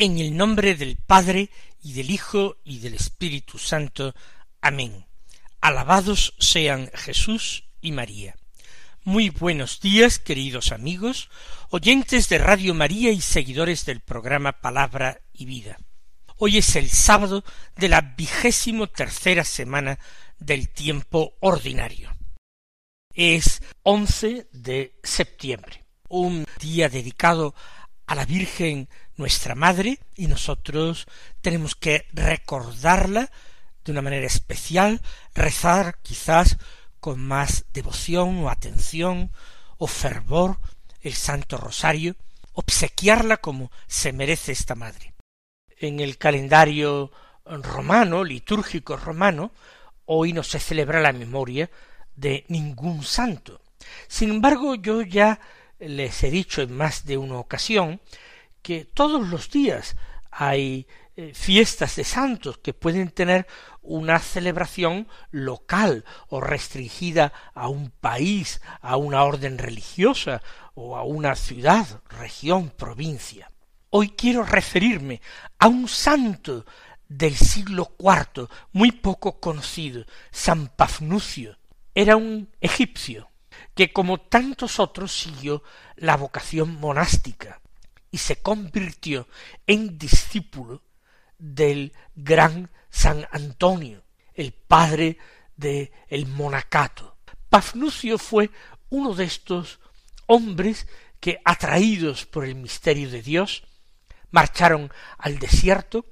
En el nombre del Padre y del Hijo y del Espíritu Santo. Amén. Alabados sean Jesús y María. Muy buenos días, queridos amigos, oyentes de Radio María y seguidores del programa Palabra y Vida. Hoy es el sábado de la vigésimo tercera semana del tiempo ordinario. Es once de septiembre, un día dedicado a la Virgen nuestra Madre y nosotros tenemos que recordarla de una manera especial, rezar quizás con más devoción o atención o fervor el Santo Rosario, obsequiarla como se merece esta Madre. En el calendario romano, litúrgico romano, hoy no se celebra la memoria de ningún santo. Sin embargo, yo ya les he dicho en más de una ocasión que todos los días hay eh, fiestas de santos que pueden tener una celebración local o restringida a un país, a una orden religiosa o a una ciudad, región, provincia. Hoy quiero referirme a un santo del siglo IV muy poco conocido, San Pafnucio. Era un egipcio que como tantos otros siguió la vocación monástica y se convirtió en discípulo del gran San Antonio, el padre del el monacato. Pafnucio fue uno de estos hombres que, atraídos por el misterio de Dios, marcharon al desierto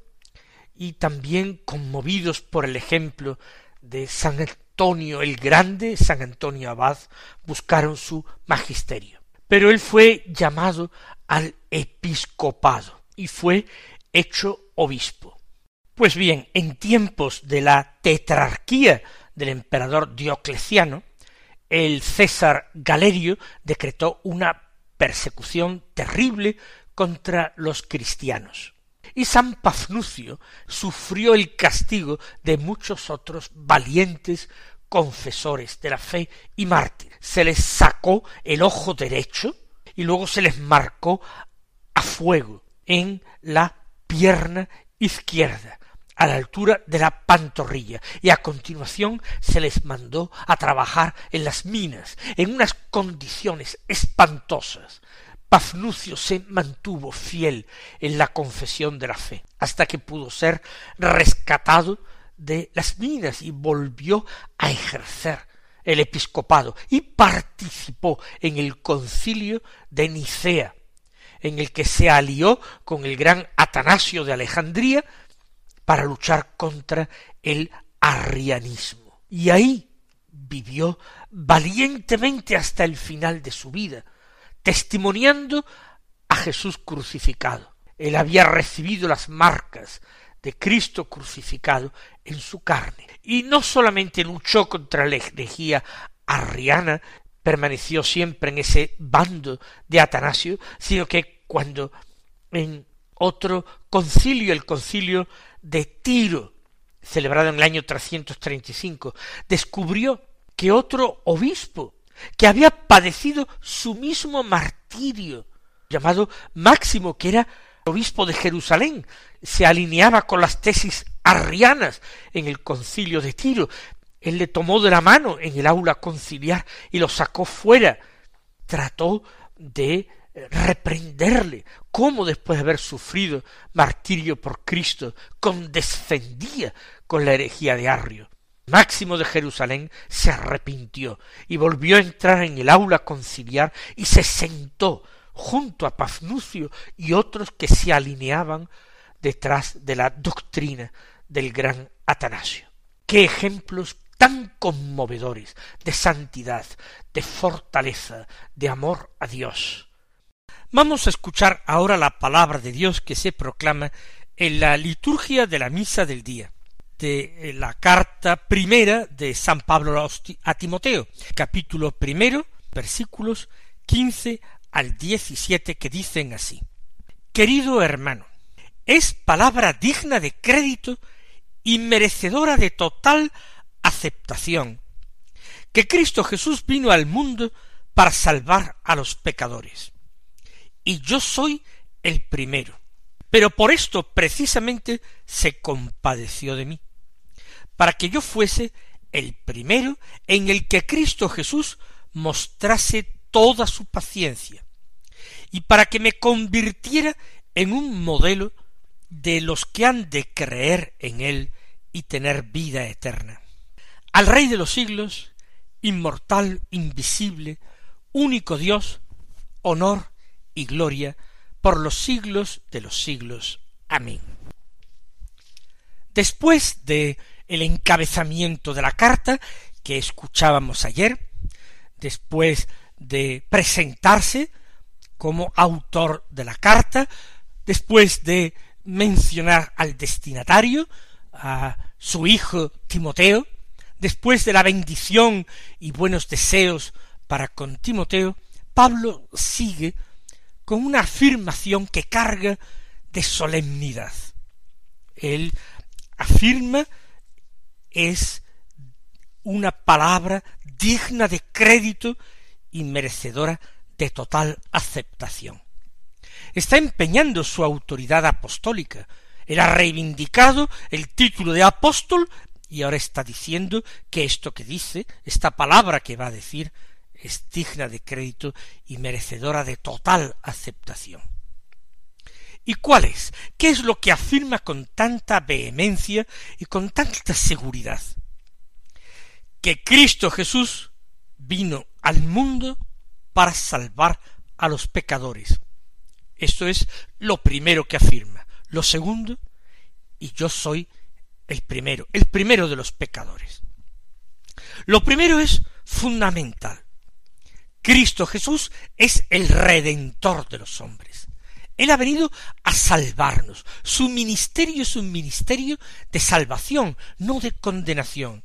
y también conmovidos por el ejemplo de San Antonio el Grande, San Antonio Abad, buscaron su magisterio. Pero él fue llamado al episcopado y fue hecho obispo. Pues bien, en tiempos de la tetrarquía del emperador Diocleciano, el César Galerio decretó una persecución terrible contra los cristianos. Y San Pafnucio sufrió el castigo de muchos otros valientes confesores de la fe y mártires. Se les sacó el ojo derecho y luego se les marcó a fuego en la pierna izquierda, a la altura de la pantorrilla, y a continuación se les mandó a trabajar en las minas, en unas condiciones espantosas. Pafnucio se mantuvo fiel en la confesión de la fe, hasta que pudo ser rescatado de las minas y volvió a ejercer el episcopado y participó en el concilio de Nicea, en el que se alió con el gran Atanasio de Alejandría para luchar contra el arrianismo. Y ahí vivió valientemente hasta el final de su vida, testimoniando a Jesús crucificado. Él había recibido las marcas de Cristo crucificado en su carne. Y no solamente luchó contra la herejía arriana, permaneció siempre en ese bando de Atanasio, sino que cuando en otro concilio, el concilio de Tiro, celebrado en el año 335, descubrió que otro obispo, que había padecido su mismo martirio, llamado Máximo, que era obispo de Jerusalén, se alineaba con las tesis arrianas en el concilio de Tiro. Él le tomó de la mano en el aula conciliar y lo sacó fuera. Trató de eh, reprenderle cómo después de haber sufrido martirio por Cristo condescendía con la herejía de Arrio. Máximo de Jerusalén se arrepintió y volvió a entrar en el aula conciliar y se sentó junto a Pafnucio y otros que se alineaban detrás de la doctrina del gran Atanasio. Qué ejemplos tan conmovedores de santidad, de fortaleza, de amor a Dios. Vamos a escuchar ahora la palabra de Dios que se proclama en la liturgia de la misa del día. De la carta primera de San Pablo a Timoteo, capítulo primero, versículos quince al diecisiete, que dicen así. Querido hermano, es palabra digna de crédito y merecedora de total aceptación, que Cristo Jesús vino al mundo para salvar a los pecadores. Y yo soy el primero. Pero por esto precisamente se compadeció de mí, para que yo fuese el primero en el que Cristo Jesús mostrase toda su paciencia, y para que me convirtiera en un modelo de los que han de creer en él y tener vida eterna. Al Rey de los siglos, inmortal, invisible, único Dios, honor y gloria por los siglos de los siglos. Amén. Después de el encabezamiento de la carta que escuchábamos ayer, después de presentarse como autor de la carta, después de mencionar al destinatario, a su hijo Timoteo, después de la bendición y buenos deseos para con Timoteo, Pablo sigue con una afirmación que carga de solemnidad. Él afirma es una palabra digna de crédito y merecedora de total aceptación. Está empeñando su autoridad apostólica. Él ha reivindicado el título de apóstol y ahora está diciendo que esto que dice, esta palabra que va a decir, es digna de crédito y merecedora de total aceptación. ¿Y cuál es? ¿Qué es lo que afirma con tanta vehemencia y con tanta seguridad? Que Cristo Jesús vino al mundo para salvar a los pecadores. Esto es lo primero que afirma. Lo segundo, y yo soy el primero, el primero de los pecadores. Lo primero es fundamental. Cristo Jesús es el redentor de los hombres. Él ha venido a salvarnos. Su ministerio es un ministerio de salvación, no de condenación.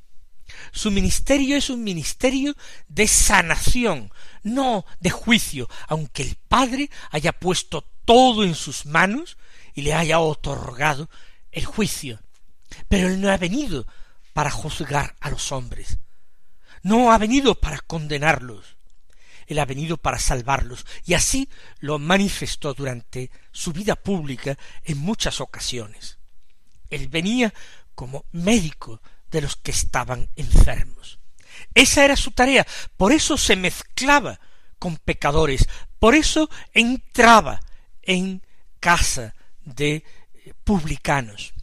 Su ministerio es un ministerio de sanación, no de juicio, aunque el Padre haya puesto todo en sus manos y le haya otorgado el juicio. Pero Él no ha venido para juzgar a los hombres, no ha venido para condenarlos, él ha venido para salvarlos, y así lo manifestó durante su vida pública en muchas ocasiones. Él venía como médico de los que estaban enfermos. Esa era su tarea, por eso se mezclaba con pecadores, por eso entraba en casa de publicanos,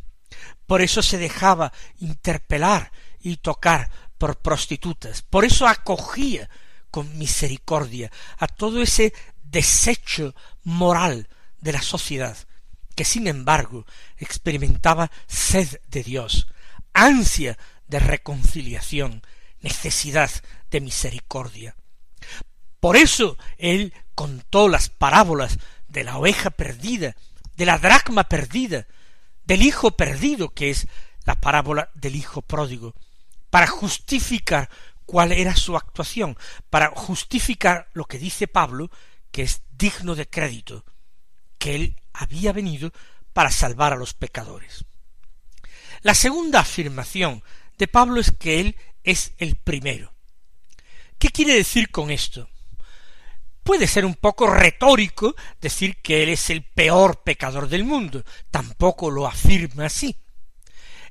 por eso se dejaba interpelar y tocar por prostitutas, por eso acogía con misericordia a todo ese desecho moral de la sociedad, que sin embargo experimentaba sed de Dios, ansia de reconciliación, necesidad de misericordia. Por eso él contó las parábolas de la oveja perdida, de la dracma perdida, del hijo perdido, que es la parábola del hijo pródigo, para justificar cuál era su actuación, para justificar lo que dice Pablo, que es digno de crédito, que él había venido para salvar a los pecadores. La segunda afirmación de Pablo es que él es el primero. ¿Qué quiere decir con esto? Puede ser un poco retórico decir que él es el peor pecador del mundo. Tampoco lo afirma así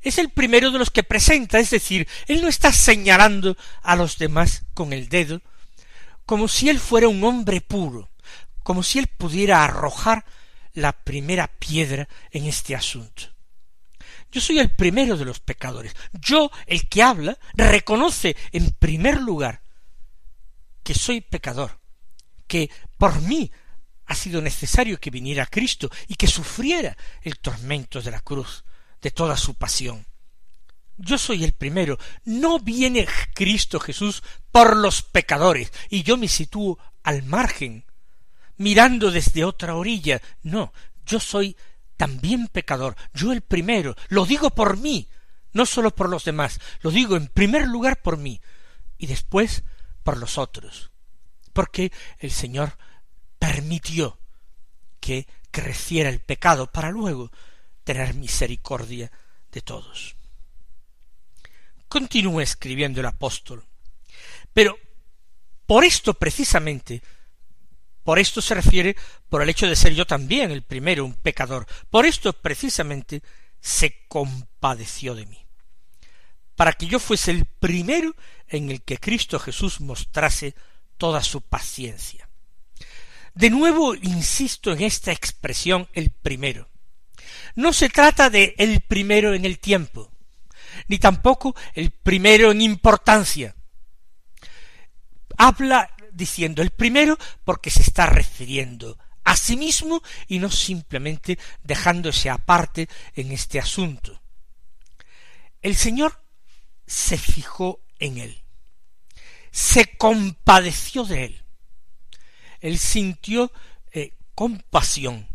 es el primero de los que presenta, es decir, él no está señalando a los demás con el dedo, como si él fuera un hombre puro, como si él pudiera arrojar la primera piedra en este asunto. Yo soy el primero de los pecadores. Yo, el que habla, reconoce en primer lugar que soy pecador, que por mí ha sido necesario que viniera Cristo y que sufriera el tormento de la cruz, de toda su pasión. Yo soy el primero. No viene Cristo Jesús por los pecadores y yo me sitúo al margen, mirando desde otra orilla. No, yo soy también pecador, yo el primero, lo digo por mí, no sólo por los demás, lo digo en primer lugar por mí y después por los otros, porque el Señor permitió que creciera el pecado para luego tener misericordia de todos. Continúa escribiendo el apóstol. Pero por esto precisamente, por esto se refiere por el hecho de ser yo también el primero, un pecador, por esto precisamente se compadeció de mí, para que yo fuese el primero en el que Cristo Jesús mostrase toda su paciencia. De nuevo insisto en esta expresión el primero. No se trata de el primero en el tiempo, ni tampoco el primero en importancia. Habla diciendo el primero porque se está refiriendo a sí mismo y no simplemente dejándose aparte en este asunto. El Señor se fijó en él, se compadeció de él, él sintió eh, compasión,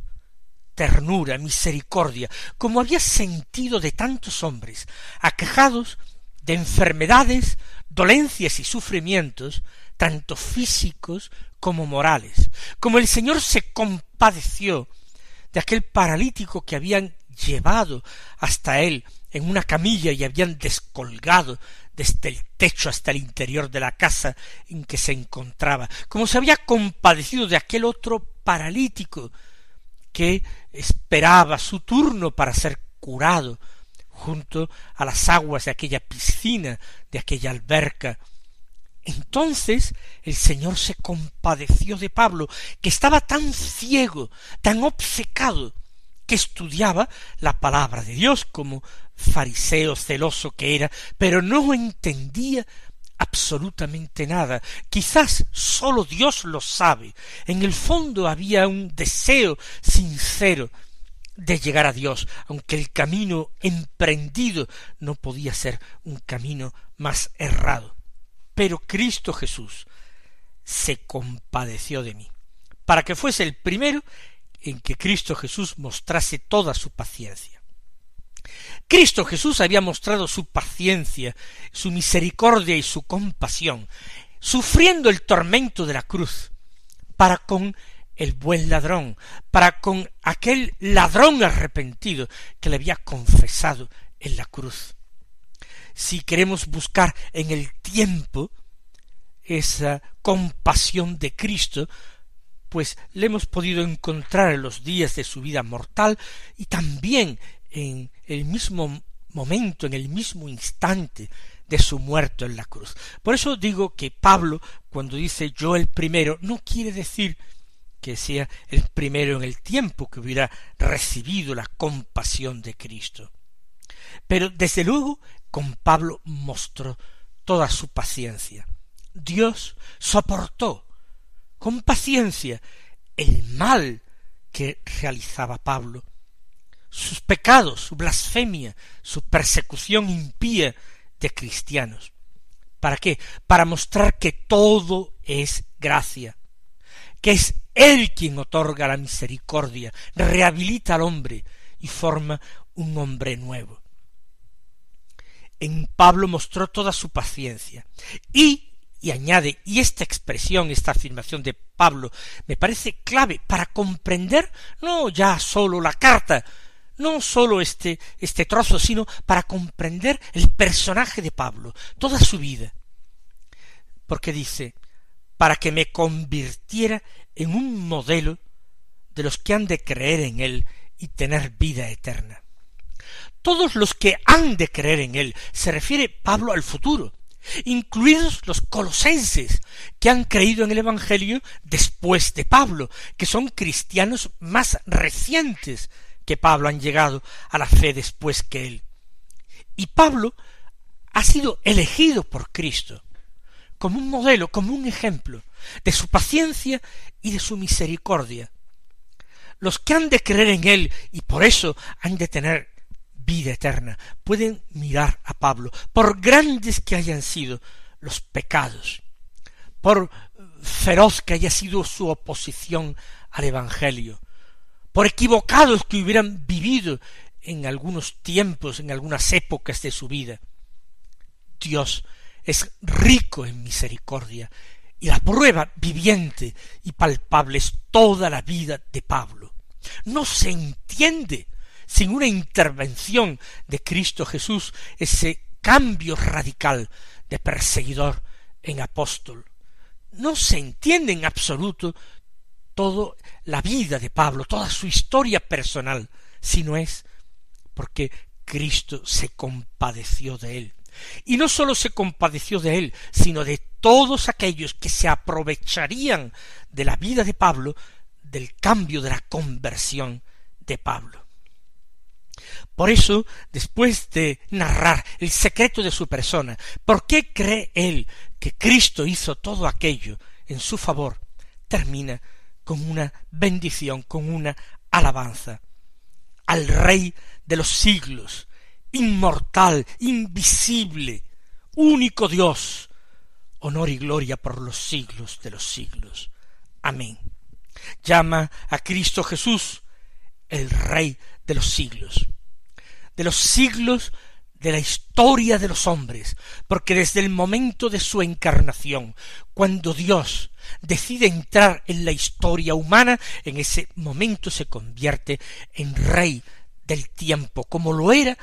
ternura, misericordia, como había sentido de tantos hombres, aquejados de enfermedades, dolencias y sufrimientos, tanto físicos como morales, como el Señor se compadeció de aquel paralítico que habían llevado hasta él en una camilla y habían descolgado desde el techo hasta el interior de la casa en que se encontraba, como se había compadecido de aquel otro paralítico que esperaba su turno para ser curado junto a las aguas de aquella piscina, de aquella alberca, entonces el Señor se compadeció de Pablo, que estaba tan ciego, tan obcecado, que estudiaba la palabra de Dios como fariseo celoso que era, pero no entendía absolutamente nada. Quizás sólo Dios lo sabe. En el fondo había un deseo sincero de llegar a Dios, aunque el camino emprendido no podía ser un camino más errado. Pero Cristo Jesús se compadeció de mí, para que fuese el primero en que Cristo Jesús mostrase toda su paciencia. Cristo Jesús había mostrado su paciencia, su misericordia y su compasión, sufriendo el tormento de la cruz, para con el buen ladrón, para con aquel ladrón arrepentido que le había confesado en la cruz. Si queremos buscar en el tiempo esa compasión de Cristo, pues le hemos podido encontrar en los días de su vida mortal y también en el mismo momento, en el mismo instante de su muerto en la cruz. Por eso digo que Pablo, cuando dice yo el primero, no quiere decir que sea el primero en el tiempo que hubiera recibido la compasión de Cristo. Pero desde luego con Pablo mostró toda su paciencia. Dios soportó con paciencia el mal que realizaba Pablo, sus pecados, su blasfemia, su persecución impía de cristianos. ¿Para qué? Para mostrar que todo es gracia, que es Él quien otorga la misericordia, rehabilita al hombre y forma un hombre nuevo en Pablo mostró toda su paciencia. Y, y añade, y esta expresión, esta afirmación de Pablo, me parece clave para comprender no ya sólo la carta, no sólo este, este trozo, sino para comprender el personaje de Pablo, toda su vida. Porque dice, para que me convirtiera en un modelo de los que han de creer en él y tener vida eterna todos los que han de creer en él. Se refiere Pablo al futuro, incluidos los colosenses, que han creído en el Evangelio después de Pablo, que son cristianos más recientes que Pablo han llegado a la fe después que él. Y Pablo ha sido elegido por Cristo como un modelo, como un ejemplo de su paciencia y de su misericordia. Los que han de creer en él y por eso han de tener vida eterna. Pueden mirar a Pablo, por grandes que hayan sido los pecados, por feroz que haya sido su oposición al Evangelio, por equivocados que hubieran vivido en algunos tiempos, en algunas épocas de su vida. Dios es rico en misericordia, y la prueba viviente y palpable es toda la vida de Pablo. No se entiende sin una intervención de Cristo Jesús ese cambio radical de perseguidor en apóstol. No se entiende en absoluto toda la vida de Pablo, toda su historia personal, si no es porque Cristo se compadeció de él. Y no sólo se compadeció de él, sino de todos aquellos que se aprovecharían de la vida de Pablo, del cambio de la conversión de Pablo. Por eso, después de narrar el secreto de su persona, ¿por qué cree él que Cristo hizo todo aquello en su favor? termina con una bendición, con una alabanza al Rey de los siglos, inmortal, invisible, único Dios, honor y gloria por los siglos de los siglos. Amén. Llama a Cristo Jesús el Rey de los siglos, de los siglos de la historia de los hombres, porque desde el momento de su encarnación, cuando Dios decide entrar en la historia humana, en ese momento se convierte en Rey del tiempo, como lo era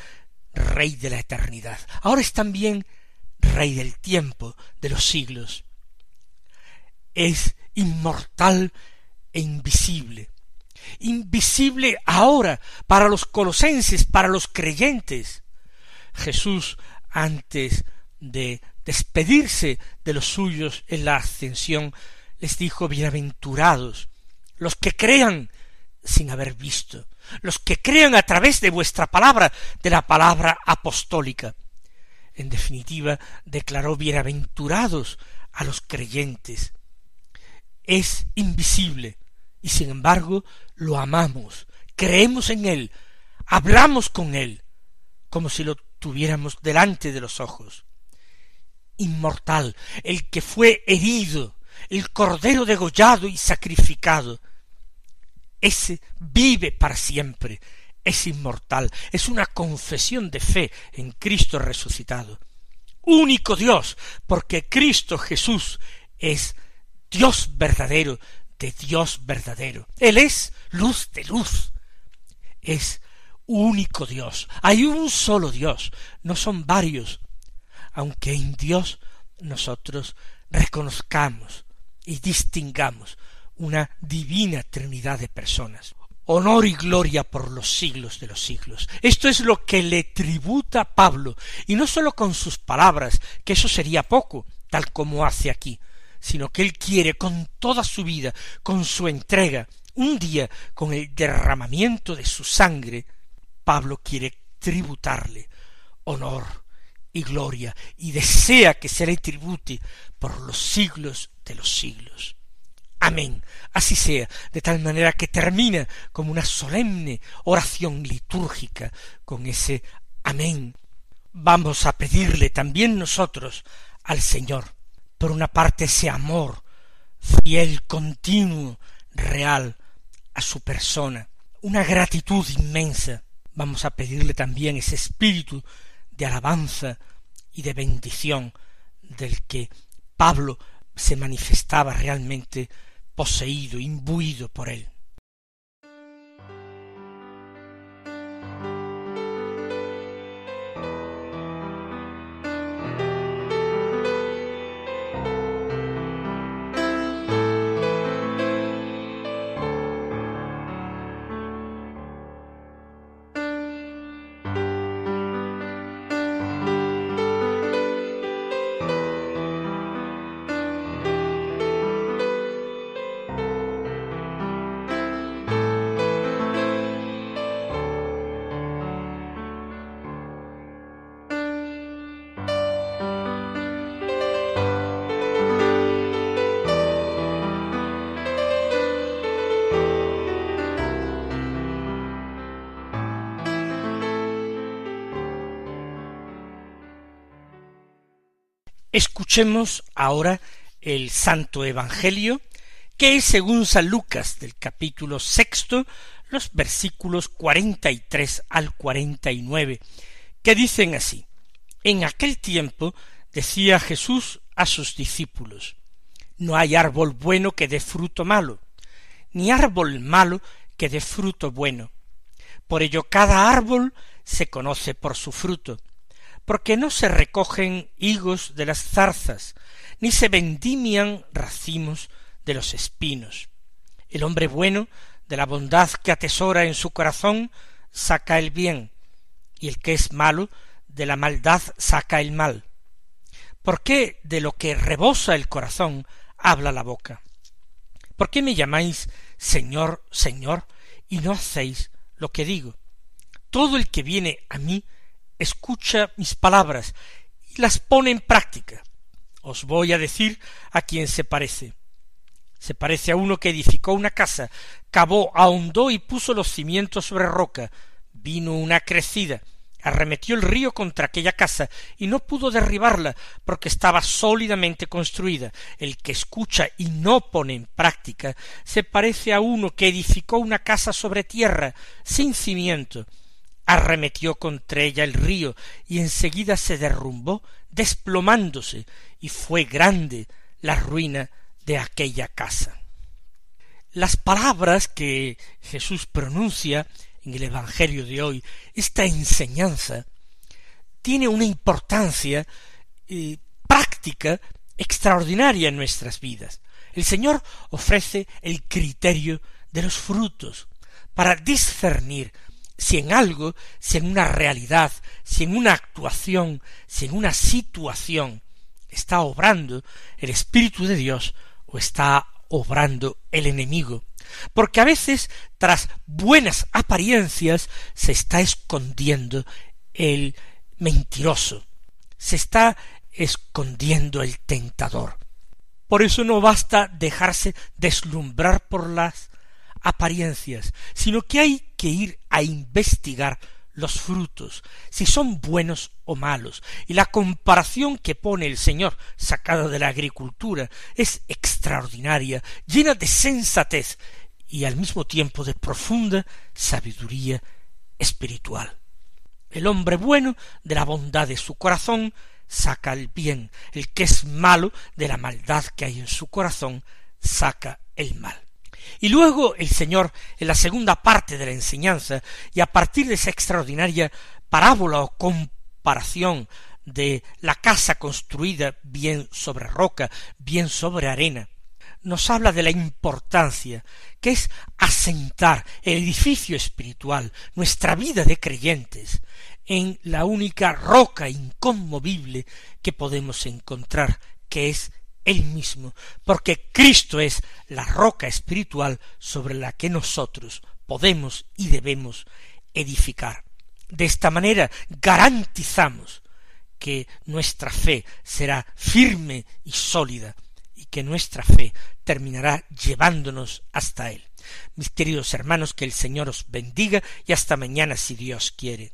Rey de la eternidad. Ahora es también Rey del tiempo, de los siglos. Es inmortal e invisible. Invisible ahora para los colosenses, para los creyentes. Jesús, antes de despedirse de los suyos en la ascensión, les dijo bienaventurados los que crean sin haber visto, los que crean a través de vuestra palabra, de la palabra apostólica. En definitiva, declaró bienaventurados a los creyentes. Es invisible, y sin embargo lo amamos, creemos en él, hablamos con él, como si lo tuviéramos delante de los ojos. Inmortal, el que fue herido, el cordero degollado y sacrificado, ese vive para siempre, es inmortal, es una confesión de fe en Cristo resucitado. Único Dios, porque Cristo Jesús es Dios verdadero de Dios verdadero. Él es luz de luz. Es único Dios. Hay un solo Dios, no son varios, aunque en Dios nosotros reconozcamos y distingamos una divina trinidad de personas. Honor y gloria por los siglos de los siglos. Esto es lo que le tributa Pablo, y no sólo con sus palabras, que eso sería poco, tal como hace aquí, sino que él quiere con toda su vida, con su entrega, un día con el derramamiento de su sangre, Pablo quiere tributarle honor y gloria, y desea que se le tribute por los siglos de los siglos. Amén. Así sea, de tal manera que termina como una solemne oración litúrgica con ese amén. Vamos a pedirle también nosotros al Señor, por una parte, ese amor fiel, continuo, real a su persona, una gratitud inmensa. Vamos a pedirle también ese espíritu de alabanza y de bendición del que Pablo se manifestaba realmente poseído, imbuido por él. Escuchemos ahora el Santo Evangelio, que es según San Lucas del capítulo sexto, los versículos 43 al 49, que dicen así, En aquel tiempo decía Jesús a sus discípulos, No hay árbol bueno que dé fruto malo, ni árbol malo que dé fruto bueno. Por ello cada árbol se conoce por su fruto, porque no se recogen higos de las zarzas, ni se vendimian racimos de los espinos. El hombre bueno, de la bondad que atesora en su corazón, saca el bien, y el que es malo, de la maldad saca el mal. ¿Por qué de lo que rebosa el corazón habla la boca? ¿Por qué me llamáis Señor, Señor, y no hacéis lo que digo? Todo el que viene a mí escucha mis palabras y las pone en práctica. Os voy a decir a quién se parece. Se parece a uno que edificó una casa, cavó, ahondó y puso los cimientos sobre roca. Vino una crecida, arremetió el río contra aquella casa y no pudo derribarla porque estaba sólidamente construida. El que escucha y no pone en práctica se parece a uno que edificó una casa sobre tierra, sin cimiento. Arremetió contra ella el río y enseguida se derrumbó, desplomándose, y fue grande la ruina de aquella casa. Las palabras que Jesús pronuncia en el Evangelio de hoy, esta enseñanza, tiene una importancia eh, práctica extraordinaria en nuestras vidas. El Señor ofrece el criterio de los frutos para discernir si en algo, si en una realidad, si en una actuación, si en una situación está obrando el Espíritu de Dios o está obrando el enemigo. Porque a veces, tras buenas apariencias, se está escondiendo el mentiroso, se está escondiendo el tentador. Por eso no basta dejarse deslumbrar por las apariencias, sino que hay que ir a investigar los frutos, si son buenos o malos. Y la comparación que pone el Señor, sacada de la agricultura, es extraordinaria, llena de sensatez y al mismo tiempo de profunda sabiduría espiritual. El hombre bueno de la bondad de su corazón saca el bien, el que es malo de la maldad que hay en su corazón saca el mal. Y luego el Señor, en la segunda parte de la enseñanza, y a partir de esa extraordinaria parábola o comparación de la casa construida bien sobre roca, bien sobre arena, nos habla de la importancia que es asentar el edificio espiritual, nuestra vida de creyentes, en la única roca inconmovible que podemos encontrar, que es él mismo, porque Cristo es la roca espiritual sobre la que nosotros podemos y debemos edificar. De esta manera garantizamos que nuestra fe será firme y sólida y que nuestra fe terminará llevándonos hasta Él. Mis queridos hermanos, que el Señor os bendiga y hasta mañana si Dios quiere.